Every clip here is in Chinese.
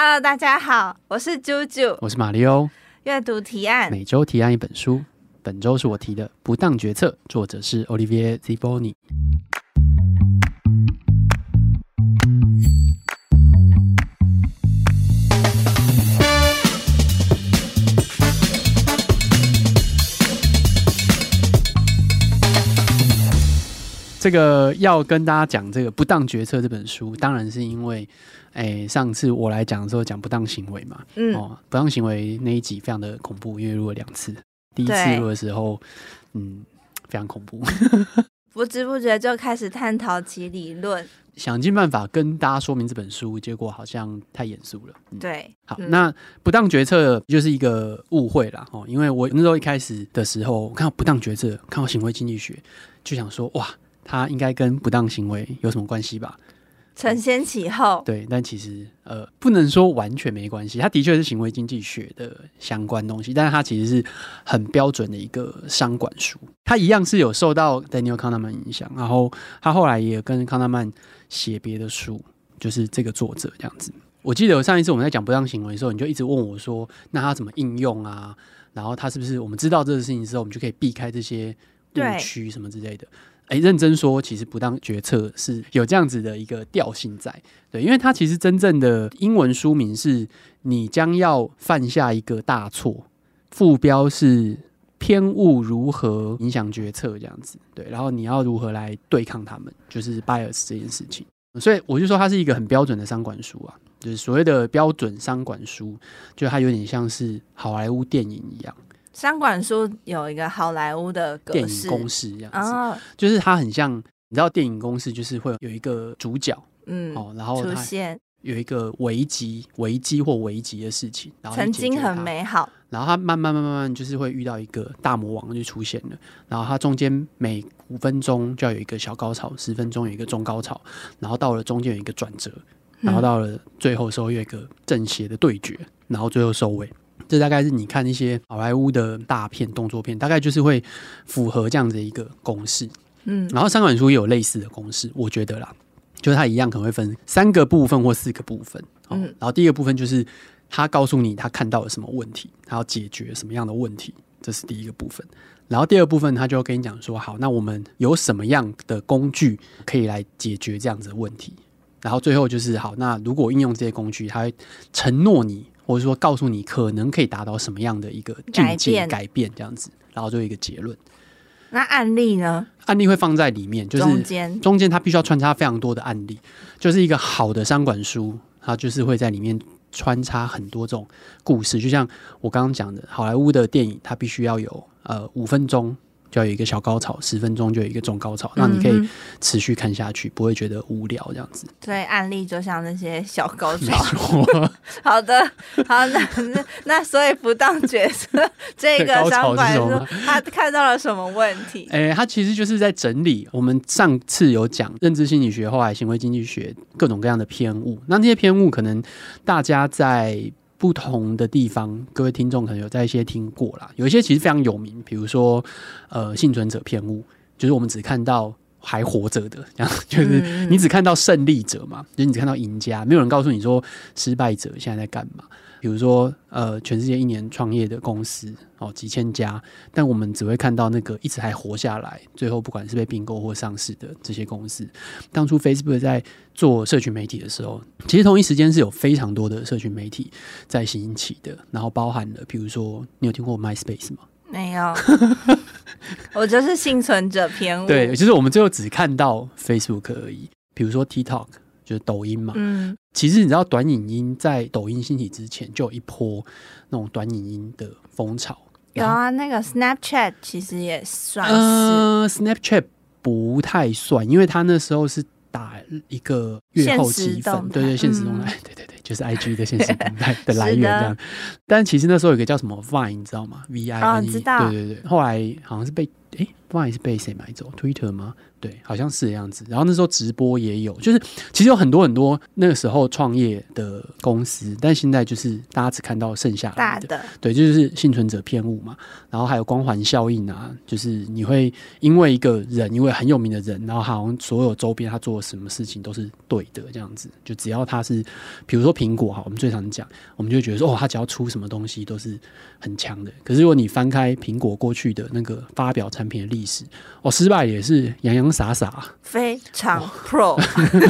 Hello，大家好，我是啾啾，我是马里欧。阅读提案，每周提案一本书，本周是我提的《不当决策》，作者是 Olivier Ziboni。这个要跟大家讲这个《不当决策》这本书，当然是因为，哎，上次我来讲的时候讲不当行为嘛，嗯，哦，不当行为那一集非常的恐怖，因为录了两次，第一次录的时候，嗯，非常恐怖，不知不觉就开始探讨其理论，想尽办法跟大家说明这本书，结果好像太严肃了，嗯、对，好，嗯、那不当决策就是一个误会啦，哦，因为我那时候一开始的时候我看到不当决策，看到行为经济学，就想说，哇。它应该跟不当行为有什么关系吧？承先启后，对，但其实呃，不能说完全没关系。它的确是行为经济学的相关东西，但是它其实是很标准的一个商管书。它一样是有受到 Daniel Kahneman 影响，然后他后来也跟康纳曼写别的书，就是这个作者这样子。我记得上一次我们在讲不当行为的时候，你就一直问我说：“那它怎么应用啊？然后它是不是我们知道这个事情之后，我们就可以避开这些误区什么之类的？”哎，认真说，其实不当决策是有这样子的一个调性在，对，因为它其实真正的英文书名是“你将要犯下一个大错”，副标是“偏误如何影响决策”这样子，对，然后你要如何来对抗他们，就是 bias 这件事情。所以我就说它是一个很标准的商管书啊，就是所谓的标准商管书，就它有点像是好莱坞电影一样。商管书有一个好莱坞的电影公式这样子，哦、就是它很像，你知道电影公式就是会有一个主角，嗯，哦，然后出现。有一个危机、危机或危机的事情，然后曾经很美好，然后他慢慢慢慢慢就是会遇到一个大魔王就出现了，然后他中间每五分钟就要有一个小高潮，十分钟有一个中高潮，然后到了中间有一个转折，然后到了最后时候有一个正邪的对决，然后最后收尾。这大概是你看一些好莱坞的大片、动作片，大概就是会符合这样子的一个公式。嗯，然后三管书也有类似的公式，我觉得啦，就是它一样可能会分三个部分或四个部分。嗯，然后第一个部分就是他告诉你他看到了什么问题，他要解决什么样的问题，这是第一个部分。然后第二部分他就跟你讲说，好，那我们有什么样的工具可以来解决这样子的问题？然后最后就是好，那如果应用这些工具，他会承诺你。或者说告诉你可能可以达到什么样的一个境界改变这样子，然后就一个结论。那案例呢？案例会放在里面，就是中间中间它必须要穿插非常多的案例，就是一个好的商管书，它就是会在里面穿插很多这种故事，就像我刚刚讲的，好莱坞的电影它必须要有呃五分钟。就要有一个小高潮，十分钟就有一个中高潮，让你可以持续看下去，不会觉得无聊这样子。对，案例就像那些小高 潮。好的，好，那那那所以不当角色这个商管书，他看到了什么问题？哎、欸，他其实就是在整理我们上次有讲认知心理学，后来行为经济学各种各样的偏误。那那些偏误可能大家在。不同的地方，各位听众可能有在一些听过啦，有一些其实非常有名，比如说呃幸存者偏误，就是我们只看到还活着的，这样 就是你只看到胜利者嘛，就是你只看到赢家，没有人告诉你说失败者现在在干嘛。比如说，呃，全世界一年创业的公司哦，几千家，但我们只会看到那个一直还活下来，最后不管是被并购或上市的这些公司。当初 Facebook 在做社群媒体的时候，其实同一时间是有非常多的社群媒体在兴起的，然后包含了，比如说，你有听过 MySpace 吗？没有，我就是幸存者偏误。对，就是我们最后只看到 Facebook 而已。比如说 TikTok。就是抖音嘛，嗯，其实你知道，短影音在抖音兴起之前就有一波那种短影音的风潮。有啊，那个 Snapchat 其实也算是，呃，Snapchat 不太算，因为它那时候是打一个月后积分，对对，现实动态，嗯、对对对，就是 IG 的现实动态的来源 这样。但其实那时候有个叫什么 Vine，你知道吗？V I N E，、对对对，后来好像是被诶不好意思，被谁买走？Twitter 吗？对，好像是这样子。然后那时候直播也有，就是其实有很多很多那个时候创业的公司，但现在就是大家只看到剩下的大的，对，就是幸存者偏误嘛。然后还有光环效应啊，就是你会因为一个人，因为很有名的人，然后好像所有周边他做什么事情都是对的这样子。就只要他是，比如说苹果哈，我们最常讲，我们就觉得说哦，他只要出什么东西都是很强的。可是如果你翻开苹果过去的那个发表产品的历史，哦，失败也是洋洋洒洒，非常 Pro，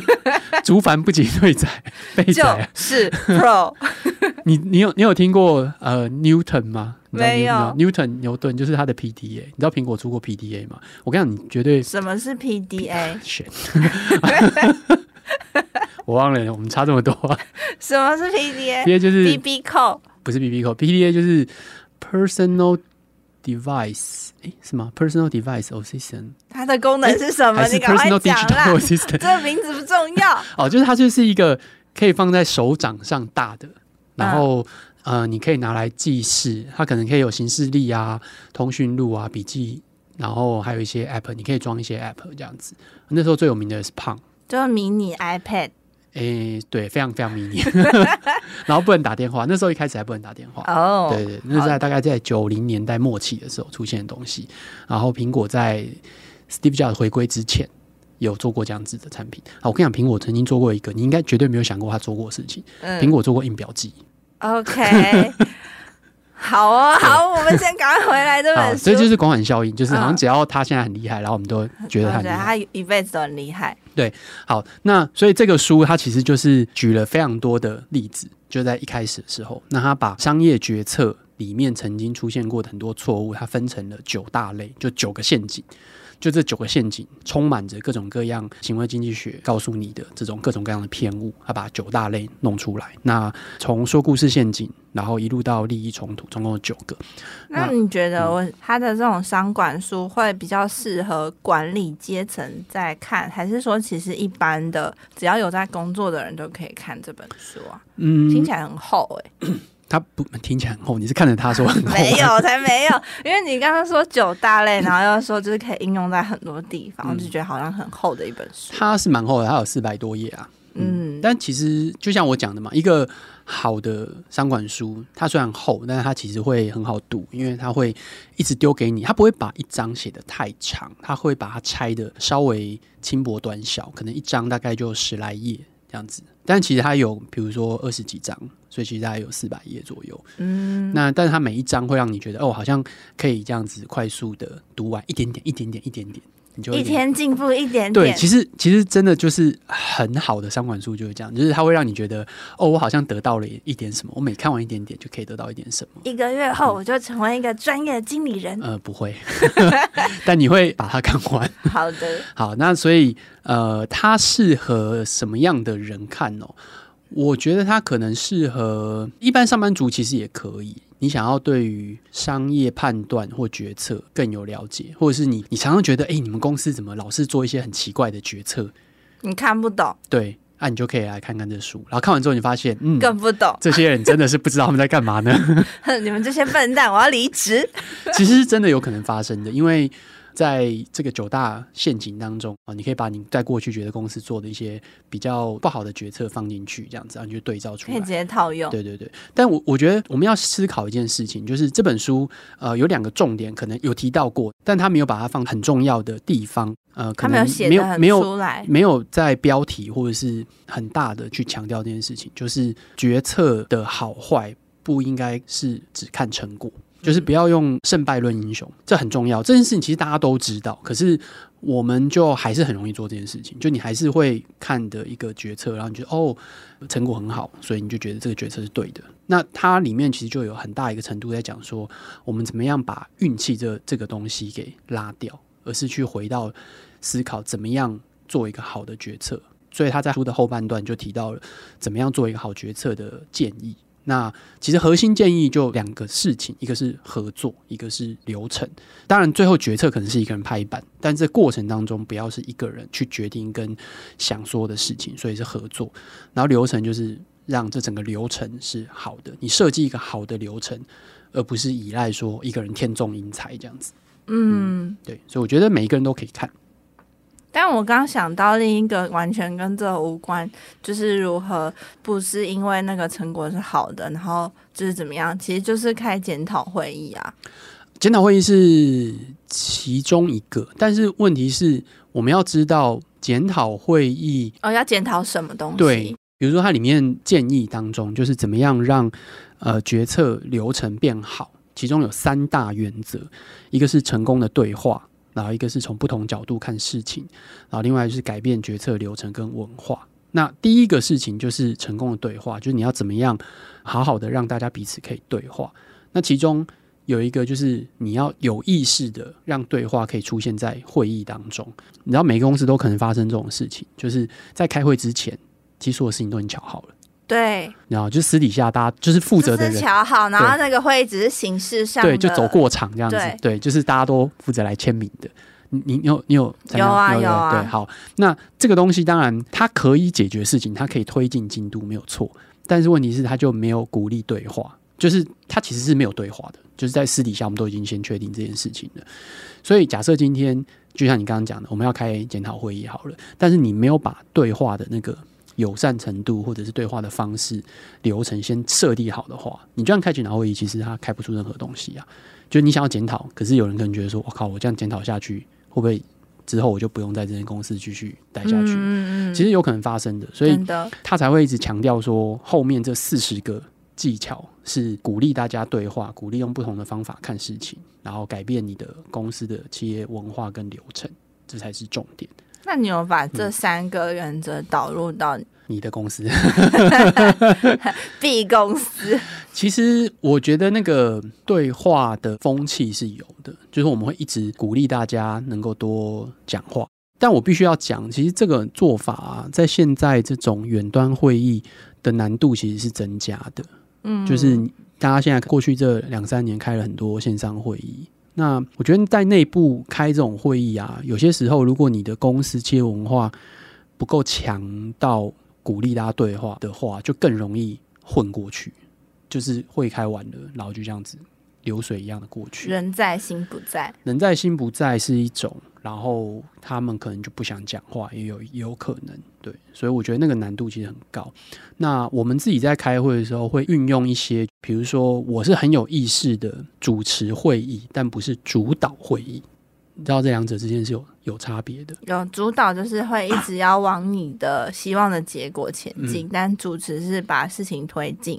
竹凡不及对仔，就是 Pro。你你有你有听过呃 Newton 吗？没有，Newton 牛顿就是他的 PDA。你知道苹果出过 PDA 吗？我跟你讲，你绝对什么是 PDA？我忘了，我们差这么多。什么是 PDA？PDA 就是 BB Code，不是 BB Code，PDA 就是 Personal Device，哎，是吗？Personal Device Assistant，它的功能是什么？你赶快讲啦！这个名字不重要。哦，就是它就是一个可以放在手掌上大的，然后、嗯、呃，你可以拿来记事，它可能可以有行事历啊、通讯录啊、笔记，然后还有一些 App，你可以装一些 App 这样子。那时候最有名的是 Palm，就是迷你 iPad。诶、欸，对，非常非常迷你，然后不能打电话。那时候一开始还不能打电话哦。对，对对，那是在大概在九零年代末期的时候出现的东西。然后苹果在 Steve Jobs 回归之前有做过这样子的产品。好，我跟你讲，苹果曾经做过一个，你应该绝对没有想过他做过的事情。苹、嗯、果做过印表机。OK。好啊、哦，好，我们先赶快回来这本书。所以就是光环效应，就是好像只要他现在很厉害、嗯，然后我们都觉得他厉害，他一辈子都很厉害。对，好，那所以这个书它其实就是举了非常多的例子，就在一开始的时候，那他把商业决策里面曾经出现过的很多错误，它分成了九大类，就九个陷阱。就这九个陷阱，充满着各种各样行为经济学告诉你的这种各种各样的偏误，他把九大类弄出来。那从说故事陷阱，然后一路到利益冲突，总共有九个。那你觉得我他的这种商管书会比较适合管理阶层在看，还是说其实一般的只要有在工作的人都可以看这本书啊？嗯，听起来很厚哎、欸。他不听起来很厚，你是看着他说很厚？没有，才没有，因为你刚刚说九大类，然后又说就是可以应用在很多地方，我、嗯、就觉得好像很厚的一本书。它是蛮厚的，它有四百多页啊嗯。嗯，但其实就像我讲的嘛，一个好的商管书，它虽然厚，但是它其实会很好读，因为它会一直丢给你，它不会把一章写的太长，它会把它拆的稍微轻薄短小，可能一章大概就十来页这样子。但其实它有，比如说二十几章，所以其实大概有四百页左右。嗯，那但是它每一章会让你觉得，哦，好像可以这样子快速的读完一点点，一点点，一点点。一天进步一点点，对，其实其实真的就是很好的三管书就是这样，就是它会让你觉得哦，我好像得到了一点什么，我每看完一点点就可以得到一点什么。一个月后我就成为一个专业的经理人。呃，不会，但你会把它看完。好的，好，那所以呃，它适合什么样的人看哦？我觉得它可能适合一般上班族，其实也可以。你想要对于商业判断或决策更有了解，或者是你你常常觉得，哎、欸，你们公司怎么老是做一些很奇怪的决策？你看不懂。对，那、啊、你就可以来看看这书，然后看完之后，你发现，嗯，更不懂。这些人真的是不知道他们在干嘛呢？你们这些笨蛋，我要离职。其实是真的有可能发生的，因为。在这个九大陷阱当中啊，你可以把你在过去觉得公司做的一些比较不好的决策放进去，这样子，然后你就对照出来，可以直接套用。对对对，但我我觉得我们要思考一件事情，就是这本书呃有两个重点，可能有提到过，但他没有把它放很重要的地方，呃，可能没有写得很出来，没有在标题或者是很大的去强调这件事情，就是决策的好坏不应该是只看成果。就是不要用胜败论英雄，这很重要。这件事情其实大家都知道，可是我们就还是很容易做这件事情。就你还是会看的一个决策，然后你觉得哦，成果很好，所以你就觉得这个决策是对的。那它里面其实就有很大一个程度在讲说，我们怎么样把运气这这个东西给拉掉，而是去回到思考怎么样做一个好的决策。所以他在书的后半段就提到了怎么样做一个好决策的建议。那其实核心建议就两个事情，一个是合作，一个是流程。当然，最后决策可能是一个人拍板，但这过程当中不要是一个人去决定跟想说的事情，所以是合作。然后流程就是让这整个流程是好的，你设计一个好的流程，而不是依赖说一个人天纵英才这样子。嗯，对，所以我觉得每一个人都可以看。但我刚想到另一个完全跟这无关，就是如何不是因为那个成果是好的，然后就是怎么样，其实就是开检讨会议啊。检讨会议是其中一个，但是问题是我们要知道检讨会议哦，要检讨什么东西？对，比如说它里面建议当中就是怎么样让呃决策流程变好，其中有三大原则，一个是成功的对话。然后一个是从不同角度看事情，然后另外就是改变决策流程跟文化。那第一个事情就是成功的对话，就是你要怎么样好好的让大家彼此可以对话。那其中有一个就是你要有意识的让对话可以出现在会议当中。你知道每个公司都可能发生这种事情，就是在开会之前，其实所有事情都已经巧好了。对，然后就私底下大家就是负责的人瞧好，然后那个会议只是形式上对，就走过场这样子，对，对就是大家都负责来签名的。你你有你有有啊有啊，对，好，那这个东西当然它可以解决事情，它可以推进进度没有错，但是问题是它就没有鼓励对话，就是它其实是没有对话的，就是在私底下我们都已经先确定这件事情了。所以假设今天就像你刚刚讲的，我们要开检讨会议好了，但是你没有把对话的那个。友善程度或者是对话的方式流程先设定好的话，你这样开检讨会议，其实他开不出任何东西啊。就你想要检讨，可是有人可能觉得说：“我靠，我这样检讨下去，会不会之后我就不用在这间公司继续待下去？”嗯嗯，其实有可能发生的，所以他才会一直强调说，后面这四十个技巧是鼓励大家对话，鼓励用不同的方法看事情，然后改变你的公司的企业文化跟流程，这才是重点。那你有把这三个原则导入到你的公司？B 公司？其实我觉得那个对话的风气是有的，就是我们会一直鼓励大家能够多讲话。但我必须要讲，其实这个做法啊，在现在这种远端会议的难度其实是增加的。嗯，就是大家现在过去这两三年开了很多线上会议。那我觉得在内部开这种会议啊，有些时候如果你的公司企业文化不够强到鼓励大家对话的话，就更容易混过去。就是会开完了，然后就这样子流水一样的过去。人在心不在，人在心不在是一种。然后他们可能就不想讲话，也有也有可能，对，所以我觉得那个难度其实很高。那我们自己在开会的时候会运用一些，比如说我是很有意识的主持会议，但不是主导会议。你知道这两者之间是有有差别的。有主导就是会一直要往你的希望的结果前进，嗯，但主持是把事情推进。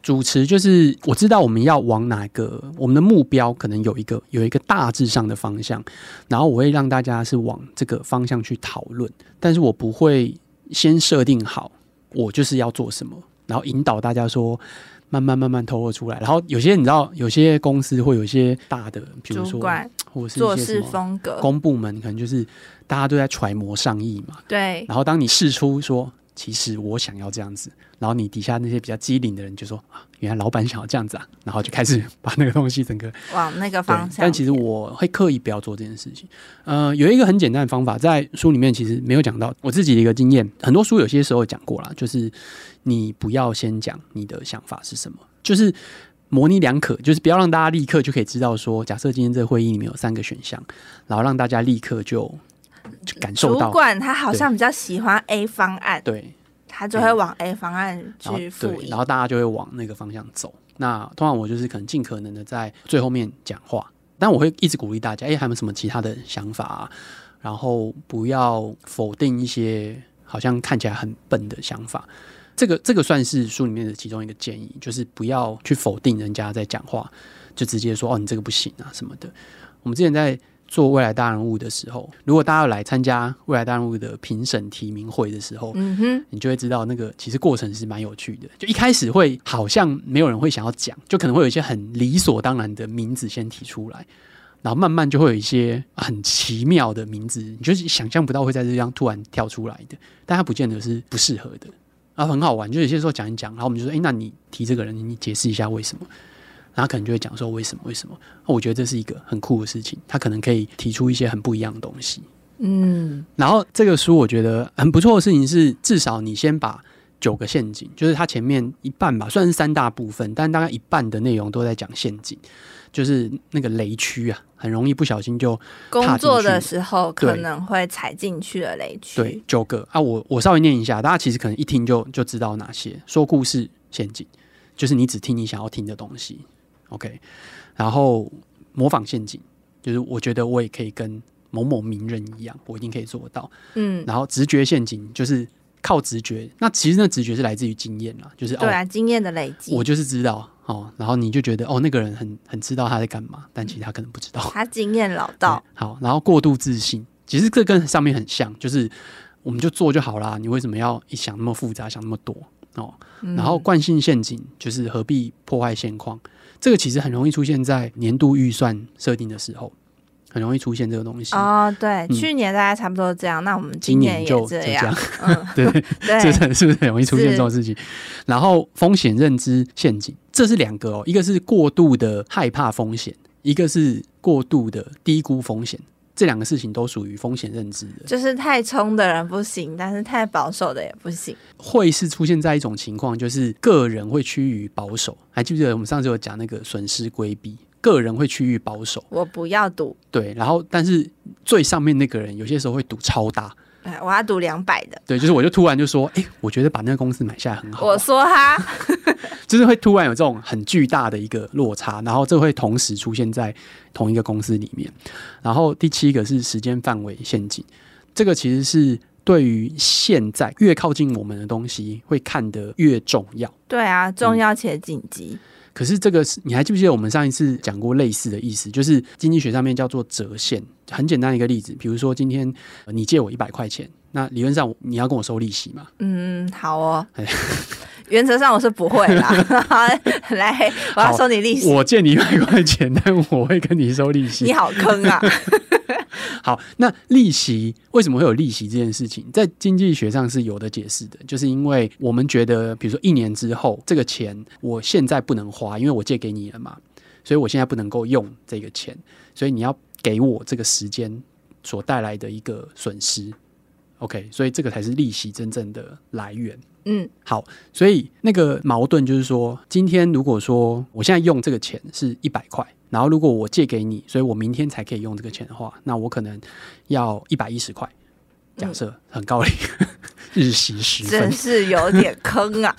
主持就是我知道我们要往哪个，我们的目标可能有一个有一个大致上的方向，然后我会让大家是往这个方向去讨论，但是我不会先设定好我就是要做什么，然后引导大家说慢慢慢慢透露出来。然后有些你知道，有些公司会有一些大的，比如说或者是做事风格，公部门可能就是大家都在揣摩上意嘛。对。然后当你试出说。其实我想要这样子，然后你底下那些比较机灵的人就说啊，原来老板想要这样子啊，然后就开始把那个东西整个往那个方向。但其实我会刻意不要做这件事情。呃，有一个很简单的方法，在书里面其实没有讲到。我自己的一个经验，很多书有些时候讲过啦，就是你不要先讲你的想法是什么，就是模棱两可，就是不要让大家立刻就可以知道说，假设今天这个会议里面有三个选项，然后让大家立刻就。就感受到主管他好像比较喜欢 A 方案，对，他就会往 A 方案去复议，然后大家就会往那个方向走。那通常我就是可能尽可能的在最后面讲话，但我会一直鼓励大家，哎，还有没有什么其他的想法啊？然后不要否定一些好像看起来很笨的想法。这个这个算是书里面的其中一个建议，就是不要去否定人家在讲话，就直接说哦，你这个不行啊什么的。我们之前在。做未来大人物的时候，如果大家要来参加未来大人物的评审提名会的时候，嗯哼，你就会知道那个其实过程是蛮有趣的。就一开始会好像没有人会想要讲，就可能会有一些很理所当然的名字先提出来，然后慢慢就会有一些很奇妙的名字，你就是想象不到会在这样突然跳出来的，但它不见得是不适合的，然后很好玩。就有些时候讲一讲，然后我们就说：“诶，那你提这个人，你解释一下为什么？”他可能就会讲说为什么？为什么？我觉得这是一个很酷的事情，他可能可以提出一些很不一样的东西。嗯，然后这个书我觉得很不错的事情是，至少你先把九个陷阱，就是它前面一半吧，算是三大部分，但大概一半的内容都在讲陷阱，就是那个雷区啊，很容易不小心就工作的时候可能会踩进去的雷区。对，九个啊，我我稍微念一下，大家其实可能一听就就知道哪些。说故事陷阱，就是你只听你想要听的东西，OK。然后模仿陷阱，就是我觉得我也可以跟某某名人一样，我一定可以做到。嗯。然后直觉陷阱就是。靠直觉，那其实那直觉是来自于经验啦，就是对啊，哦、经验的累积。我就是知道哦，然后你就觉得哦，那个人很很知道他在干嘛，但其实他可能不知道。他经验老道。好，然后过度自信，其实这跟上面很像，就是我们就做就好啦，你为什么要一想那么复杂，想那么多哦？嗯、然后惯性陷阱就是何必破坏现况，这个其实很容易出现在年度预算设定的时候。很容易出现这个东西。哦，对，嗯、去年大概差不多这样，那我们今年，今年就这样，对。对，是是不是很容易出现这种事情？然后风险认知陷阱，这是两个哦，一个是过度的害怕风险，一个是过度的低估风险，这两个事情都属于风险认知的。就是太冲的人不行，但是太保守的也不行。会是出现在一种情况，就是个人会趋于保守。还记不记得我们上次有讲那个损失规避？个人会趋于保守，我不要赌。对，然后但是最上面那个人有些时候会赌超大，哎，我要赌两百的。对，就是我就突然就说，哎、欸，我觉得把那个公司买下来很好。我说哈，就是会突然有这种很巨大的一个落差，然后这会同时出现在同一个公司里面。然后第七个是时间范围陷阱，这个其实是对于现在越靠近我们的东西会看得越重要。对啊，重要且紧急。嗯可是这个是你还记不记得我们上一次讲过类似的意思？就是经济学上面叫做折现。很简单一个例子，比如说今天你借我一百块钱，那理论上你要跟我收利息嘛？嗯，好哦。原则上我是不会啦。来，我要收你利息。我借你一百块钱，但我会跟你收利息。你好坑啊！好，那利息为什么会有利息这件事情，在经济学上是有的解释的，就是因为我们觉得，比如说一年之后这个钱我现在不能花，因为我借给你了嘛，所以我现在不能够用这个钱，所以你要给我这个时间所带来的一个损失。OK，所以这个才是利息真正的来源。嗯，好，所以那个矛盾就是说，今天如果说我现在用这个钱是一百块。然后，如果我借给你，所以我明天才可以用这个钱的话，那我可能要一百一十块。假设很高兴，嗯、日息十分，真是有点坑啊。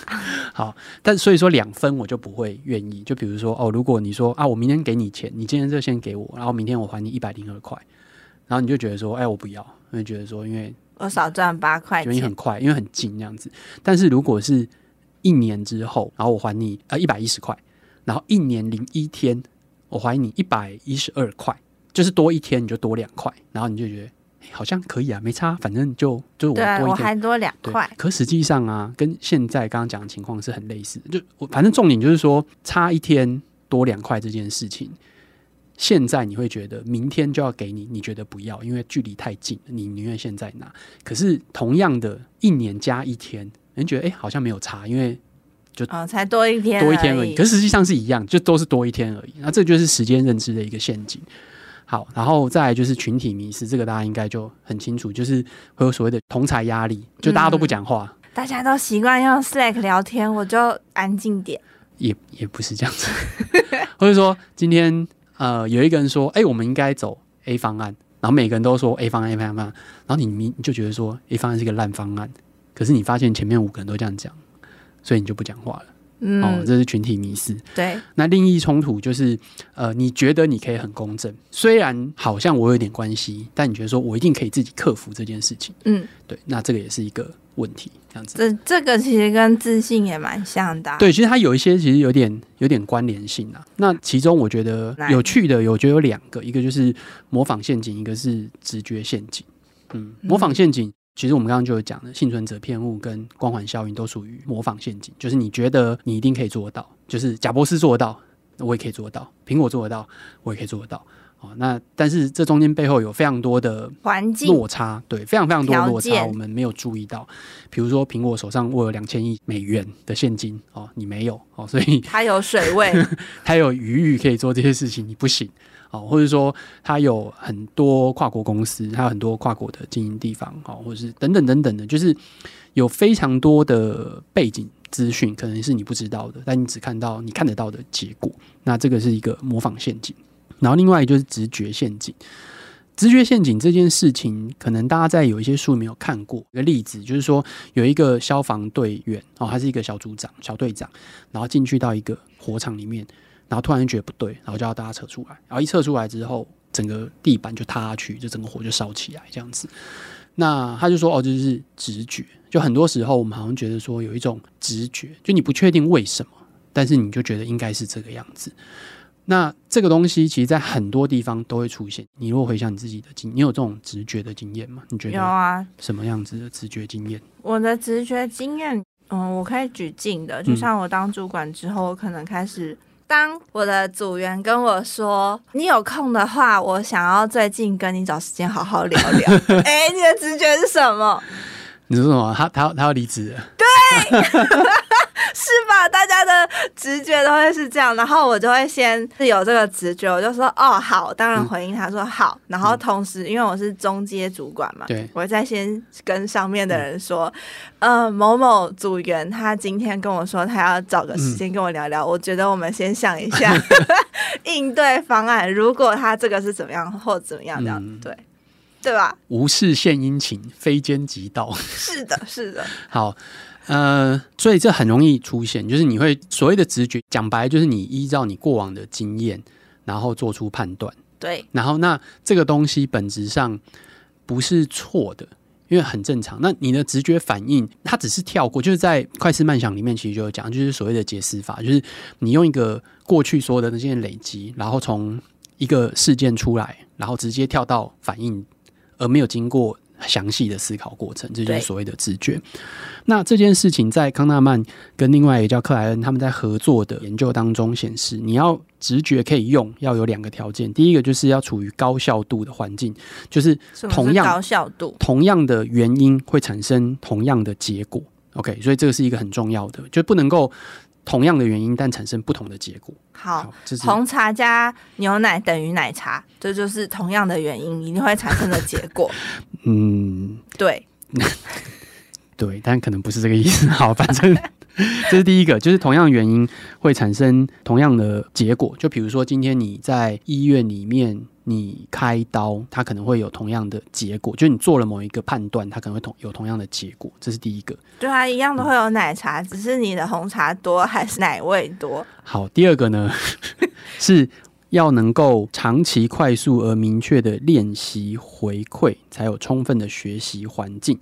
好，但所以说两分我就不会愿意。就比如说哦，如果你说啊，我明天给你钱，你今天就先给我，然后明天我还你一百零二块，然后你就觉得说，哎，我不要，因为觉得说，因为我少赚八块钱，因为很快，因为很近这样子。但是如果是一年之后，然后我还你呃一百一十块，然后一年零一天。我还你一百一十二块，就是多一天你就多两块，然后你就觉得、欸、好像可以啊，没差，反正就就我多一天，我还多两块。可实际上啊，跟现在刚刚讲的情况是很类似的。就我反正重点就是说，差一天多两块这件事情，现在你会觉得明天就要给你，你觉得不要，因为距离太近，你宁愿现在拿。可是同样的一年加一天，人觉得哎、欸、好像没有差，因为。就哦，才多一天，多一天而已。可是实际上是一样，就都是多一天而已。那这就是时间认知的一个陷阱。好，然后再来就是群体迷失，这个大家应该就很清楚，就是会有所谓的同才压力，就大家都不讲话，嗯、大家都习惯用 Slack 聊天，我就安静点。也也不是这样子，或者说今天呃有一个人说，哎、我们应该走 A 方案，然后每个人都说 A 方案 A 方案，然后你你就觉得说 A 方案是一个烂方案，可是你发现前面五个人都这样讲。所以你就不讲话了，嗯，哦，这是群体迷失。对，那利益冲突就是，呃，你觉得你可以很公正，虽然好像我有点关系，但你觉得说我一定可以自己克服这件事情，嗯，对，那这个也是一个问题，这样子。这这个其实跟自信也蛮像的啊。对，其实它有一些其实有点有点关联性啊。那其中我觉得有趣的，我觉得有两个，一个就是模仿陷阱，一个是直觉陷阱。嗯，模仿陷阱。嗯其实我们刚刚就有讲的，幸存者偏误跟光环效应都属于模仿陷阱，就是你觉得你一定可以做得到，就是贾博士做得到，我也可以做得到；苹果做得到，我也可以做得到。哦，那但是这中间背后有非常多的环境落差，对，非常非常多的落差，我们没有注意到。比如说，苹果手上握有两千亿美元的现金，哦，你没有，哦，所以它有水位，它有余裕可以做这些事情，你不行。哦，或者说它有很多跨国公司，它有很多跨国的经营地方，哦，或者是等等等等的，就是有非常多的背景资讯，可能是你不知道的，但你只看到你看得到的结果。那这个是一个模仿陷阱。然后另外就是直觉陷阱。直觉陷阱这件事情，可能大家在有一些书没有看过。一个例子就是说，有一个消防队员哦，他是一个小组长、小队长，然后进去到一个火场里面。然后突然觉得不对，然后就要大家撤出来。然后一撤出来之后，整个地板就塌下去，就整个火就烧起来这样子。那他就说：“哦，这就是直觉。就很多时候我们好像觉得说有一种直觉，就你不确定为什么，但是你就觉得应该是这个样子。那这个东西其实，在很多地方都会出现。你如果回想你自己的经，你有这种直觉的经验吗？你觉得有啊？什么样子的直觉经验？啊、我的直觉经验，嗯，我可以举近的，就像我当主管之后，我可能开始。”当我的组员跟我说：“你有空的话，我想要最近跟你找时间好好聊聊。” 哎，你的直觉是什么？你说什么？他他他要离职？对。是吧？大家的直觉都会是这样，然后我就会先是有这个直觉，我就说哦好，当然回应他说好，嗯、然后同时因为我是中阶主管嘛，对，我会再先跟上面的人说，嗯、呃某某组员他今天跟我说他要找个时间跟我聊聊，嗯、我觉得我们先想一下 应对方案，如果他这个是怎么样或怎么样这样，嗯、对对吧？无事献殷勤，非奸即盗。是的，是的。好。呃，所以这很容易出现，就是你会所谓的直觉，讲白就是你依照你过往的经验，然后做出判断。对，然后那这个东西本质上不是错的，因为很正常。那你的直觉反应，它只是跳过，就是在快思慢想里面其实就有讲，就是所谓的解释法，就是你用一个过去所有的那些累积，然后从一个事件出来，然后直接跳到反应，而没有经过。详细的思考过程，这就是所谓的直觉。那这件事情在康纳曼跟另外一个叫克莱恩他们在合作的研究当中显示，你要直觉可以用，要有两个条件。第一个就是要处于高效度的环境，就是同样高效度，同样的原因会产生同样的结果。OK，所以这个是一个很重要的，就不能够。同样的原因，但产生不同的结果。好，红茶加牛奶等于奶茶，这就是同样的原因一定会产生的结果。嗯，对，对，但可能不是这个意思。好，反正 这是第一个，就是同样原因会产生同样的结果。就比如说，今天你在医院里面。你开刀，它可能会有同样的结果，就你做了某一个判断，它可能会同有同样的结果，这是第一个。对啊，一样都会有奶茶，嗯、只是你的红茶多还是奶味多？好，第二个呢，是要能够长期快速而明确的练习回馈，才有充分的学习环境。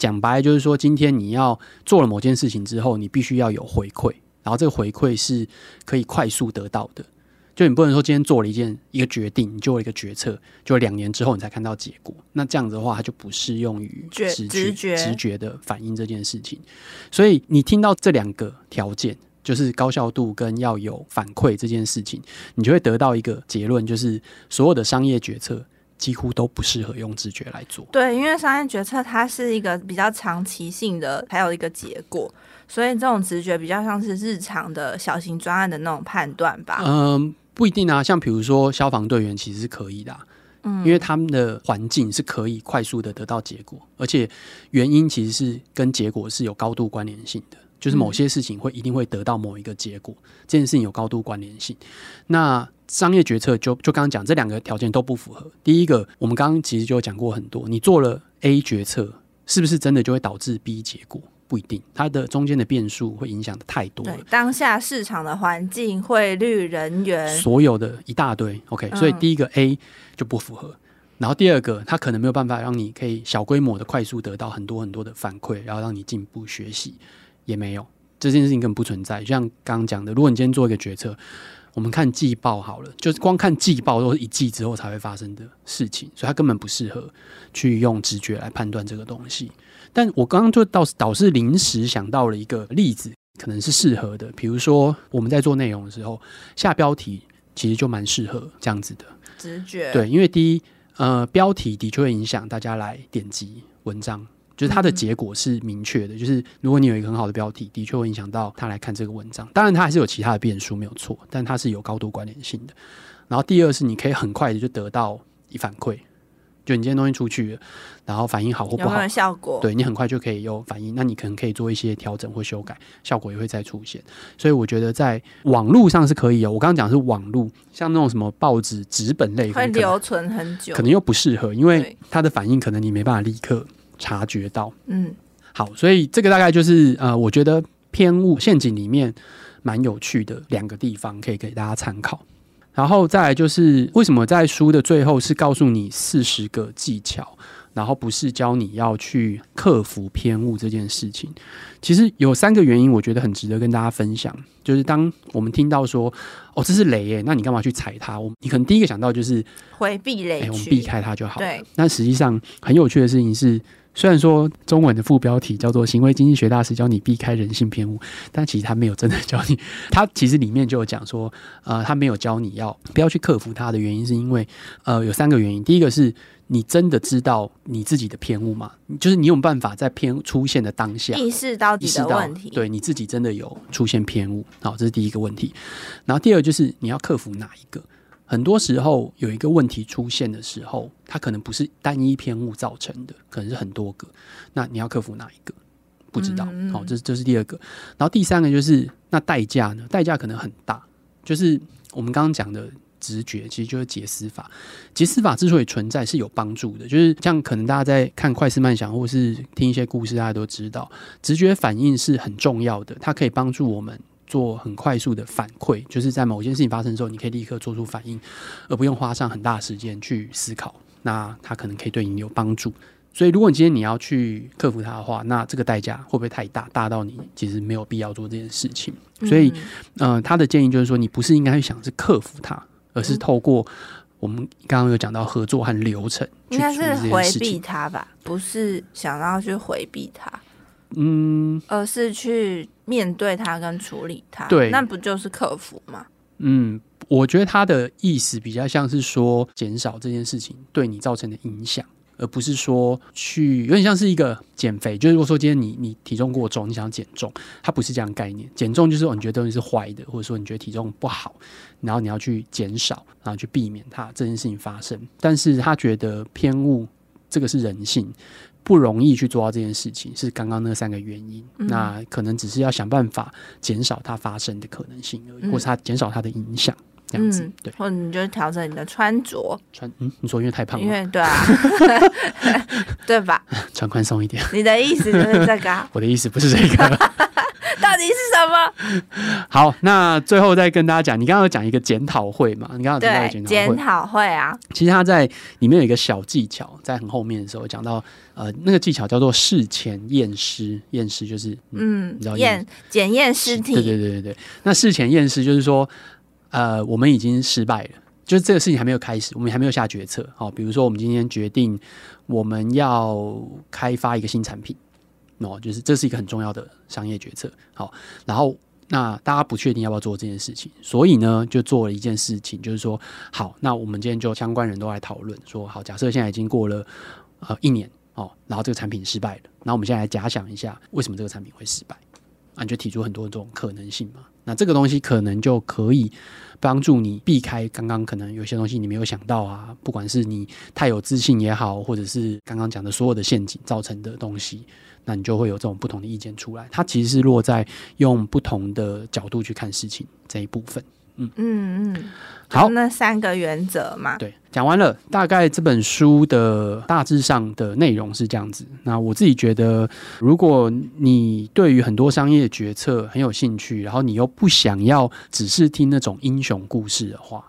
讲白就是说，今天你要做了某件事情之后，你必须要有回馈，然后这个回馈是可以快速得到的。就你不能说今天做了一件一个决定，你做了一个决策，就两年之后你才看到结果，那这样子的话，它就不适用于直觉直觉直觉的反应这件事情。所以你听到这两个条件，就是高效度跟要有反馈这件事情，你就会得到一个结论，就是所有的商业决策几乎都不适合用直觉来做。对，因为商业决策它是一个比较长期性的，还有一个结果，所以这种直觉比较像是日常的小型专案的那种判断吧。嗯。不一定啊，像比如说消防队员其实是可以的啊，嗯，因为他们的环境是可以快速的得到结果，而且原因其实是跟结果是有高度关联性的，就是某些事情会一定会得到某一个结果，这件事情有高度关联性。那商业决策就就刚刚讲这两个条件都不符合。第一个，我们刚刚其实就讲过很多，你做了 A 决策，是不是真的就会导致 B 结果？不一定，它的中间的变数会影响的太多当下市场的环境、汇率、人员，所有的一大堆。OK，所以第一个 A 就不符合。嗯、然后第二个，它可能没有办法让你可以小规模的快速得到很多很多的反馈，然后让你进步学习，也没有这件事情根本不存在。就像刚刚讲的，如果你今天做一个决策，我们看季报好了，就是光看季报都是一季之后才会发生的事情，所以它根本不适合去用直觉来判断这个东西。但我刚刚就倒是导致临时想到了一个例子，可能是适合的。比如说我们在做内容的时候，下标题其实就蛮适合这样子的直觉。对，因为第一，呃，标题的确会影响大家来点击文章，就是它的结果是明确的。就是如果你有一个很好的标题，的确会影响到他来看这个文章。当然，它还是有其他的变数，没有错，但它是有高度关联性的。然后第二是，你可以很快的就得到一反馈。就你今天东西出去了，然后反应好或不好，有没有效果？对，你很快就可以有反应，那你可能可以做一些调整或修改，效果也会再出现。所以我觉得在网络上是可以有。我刚刚讲的是网络，像那种什么报纸纸本类会留存很久，可能又不适合，因为它的反应可能你没办法立刻察觉到。嗯，好，所以这个大概就是呃，我觉得偏误陷阱里面蛮有趣的两个地方，可以给大家参考。然后再来就是为什么在书的最后是告诉你四十个技巧，然后不是教你要去克服偏误这件事情。其实有三个原因，我觉得很值得跟大家分享。就是当我们听到说“哦，这是雷耶”，那你干嘛去踩它？我你可能第一个想到就是回避雷，我们避开它就好了。对。那实际上很有趣的事情是。虽然说中文的副标题叫做“行为经济学大师教你避开人性偏误”，但其实他没有真的教你。他其实里面就有讲说，呃，他没有教你要不要去克服它的原因，是因为呃有三个原因。第一个是你真的知道你自己的偏误吗？就是你有办法在偏出现的当下意识到自己的问题，对你自己真的有出现偏误。好，这是第一个问题。然后第二就是你要克服哪一个？很多时候有一个问题出现的时候，它可能不是单一偏误造成的，可能是很多个。那你要克服哪一个？不知道。好、嗯嗯哦，这是这是第二个。然后第三个就是那代价呢？代价可能很大。就是我们刚刚讲的直觉，其实就是解思法。捷思法之所以存在是有帮助的，就是像可能大家在看快思慢想或是听一些故事，大家都知道，直觉反应是很重要的，它可以帮助我们。做很快速的反馈，就是在某件事情发生之后，你可以立刻做出反应，而不用花上很大的时间去思考。那它可能可以对你有帮助。所以，如果你今天你要去克服它的话，那这个代价会不会太大？大到你其实没有必要做这件事情。所以，嗯、呃，他的建议就是说，你不是应该去想是克服它，而是透过我们刚刚有讲到合作和流程，应该是回避它吧？不是想要去回避它。嗯，而是去面对它跟处理它，对，那不就是克服吗？嗯，我觉得他的意思比较像是说减少这件事情对你造成的影响，而不是说去有点像是一个减肥。就是如果说今天你你体重过重，你想减重，它不是这样概念。减重就是说你觉得东西是坏的，或者说你觉得体重不好，然后你要去减少，然后去避免它这件事情发生。但是他觉得偏误这个是人性。不容易去做到这件事情，是刚刚那三个原因。嗯、那可能只是要想办法减少它发生的可能性而已，嗯、或是它减少它的影响，这样子。嗯、对，或者你就调整你的穿着。穿嗯，你说因为太胖了，因为对啊，对吧？穿宽松一点。你的意思就是这个？我的意思不是这个。到底是什么？好，那最后再跟大家讲，你刚刚有讲一个检讨会嘛？你刚刚有提到检讨会，检讨会啊。其实他在里面有一个小技巧，在很后面的时候讲到，呃，那个技巧叫做事前验尸。验尸就是嗯，你知道验检验尸体。对对对对对。那事前验尸就是说，呃，我们已经失败了，就是这个事情还没有开始，我们还没有下决策。好，比如说我们今天决定我们要开发一个新产品。哦，就是这是一个很重要的商业决策。好，然后那大家不确定要不要做这件事情，所以呢，就做了一件事情，就是说，好，那我们今天就相关人都来讨论，说好，假设现在已经过了呃一年哦，然后这个产品失败了，那我们现在来假想一下，为什么这个产品会失败？啊，就提出很多这种可能性嘛。那这个东西可能就可以帮助你避开刚刚可能有些东西你没有想到啊，不管是你太有自信也好，或者是刚刚讲的所有的陷阱造成的东西。那你就会有这种不同的意见出来，它其实是落在用不同的角度去看事情这一部分。嗯嗯嗯，好，那三个原则嘛，对，讲完了。大概这本书的大致上的内容是这样子。那我自己觉得，如果你对于很多商业决策很有兴趣，然后你又不想要只是听那种英雄故事的话，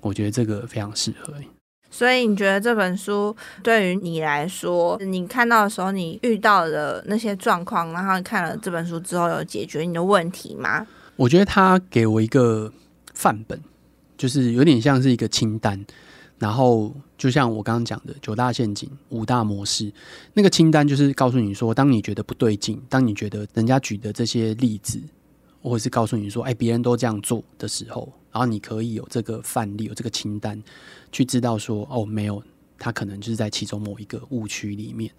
我觉得这个非常适合。所以你觉得这本书对于你来说，你看到的时候，你遇到的那些状况，然后看了这本书之后，有解决你的问题吗？我觉得他给我一个范本，就是有点像是一个清单，然后就像我刚刚讲的九大陷阱、五大模式，那个清单就是告诉你说，当你觉得不对劲，当你觉得人家举的这些例子，或者是告诉你说，哎，别人都这样做的时候，然后你可以有这个范例，有这个清单。去知道说哦，没有，它可能就是在其中某一个误区里面。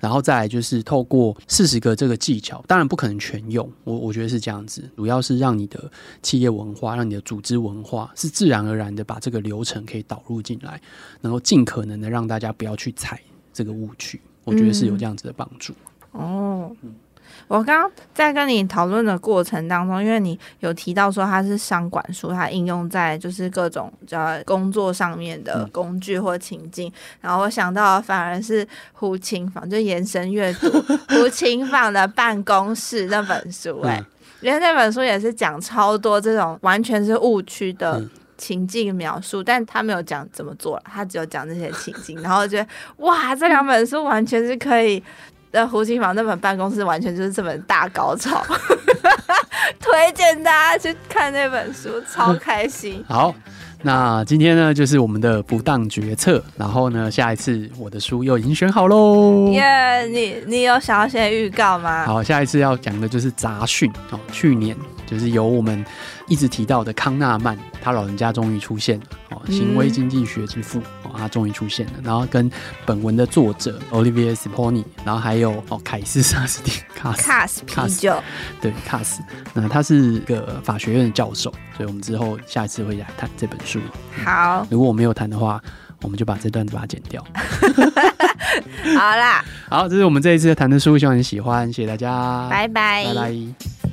然后再来就是透过四十个这个技巧，当然不可能全用，我我觉得是这样子，主要是让你的企业文化、让你的组织文化是自然而然的把这个流程可以导入进来，能够尽可能的让大家不要去踩这个误区，我觉得是有这样子的帮助。嗯、哦。嗯我刚刚在跟你讨论的过程当中，因为你有提到说它是商管书，它应用在就是各种叫工作上面的工具或情境，嗯、然后我想到反而是胡琴坊，就延伸阅读 胡琴坊的办公室那本书，哎、嗯，因为那本书也是讲超多这种完全是误区的情境描述，嗯、但他没有讲怎么做，他只有讲这些情境，然后我觉得哇，这两本书完全是可以。的胡金房那本办公室完全就是这本大高潮，推荐大家去看那本书，超 开心。好，那今天呢就是我们的不当决策，然后呢下一次我的书又已经选好喽。耶，yeah, 你你有想要先预告吗？好，下一次要讲的就是杂讯哦，去年。就是由我们一直提到的康纳曼，他老人家终于出现了哦，行为经济学之父哦，他终于出现了。然后跟本文的作者 Olivier Siponi，然后还有哦凯斯萨斯汀卡斯卡斯啤酒，对卡斯，那他是一个法学院的教授，所以我们之后下一次会来谈这本书。好，如果我没有谈的话，我们就把这段子把它剪掉。好啦，好，这是我们这一次谈的书，希望你喜欢，谢谢大家，拜拜，拜拜。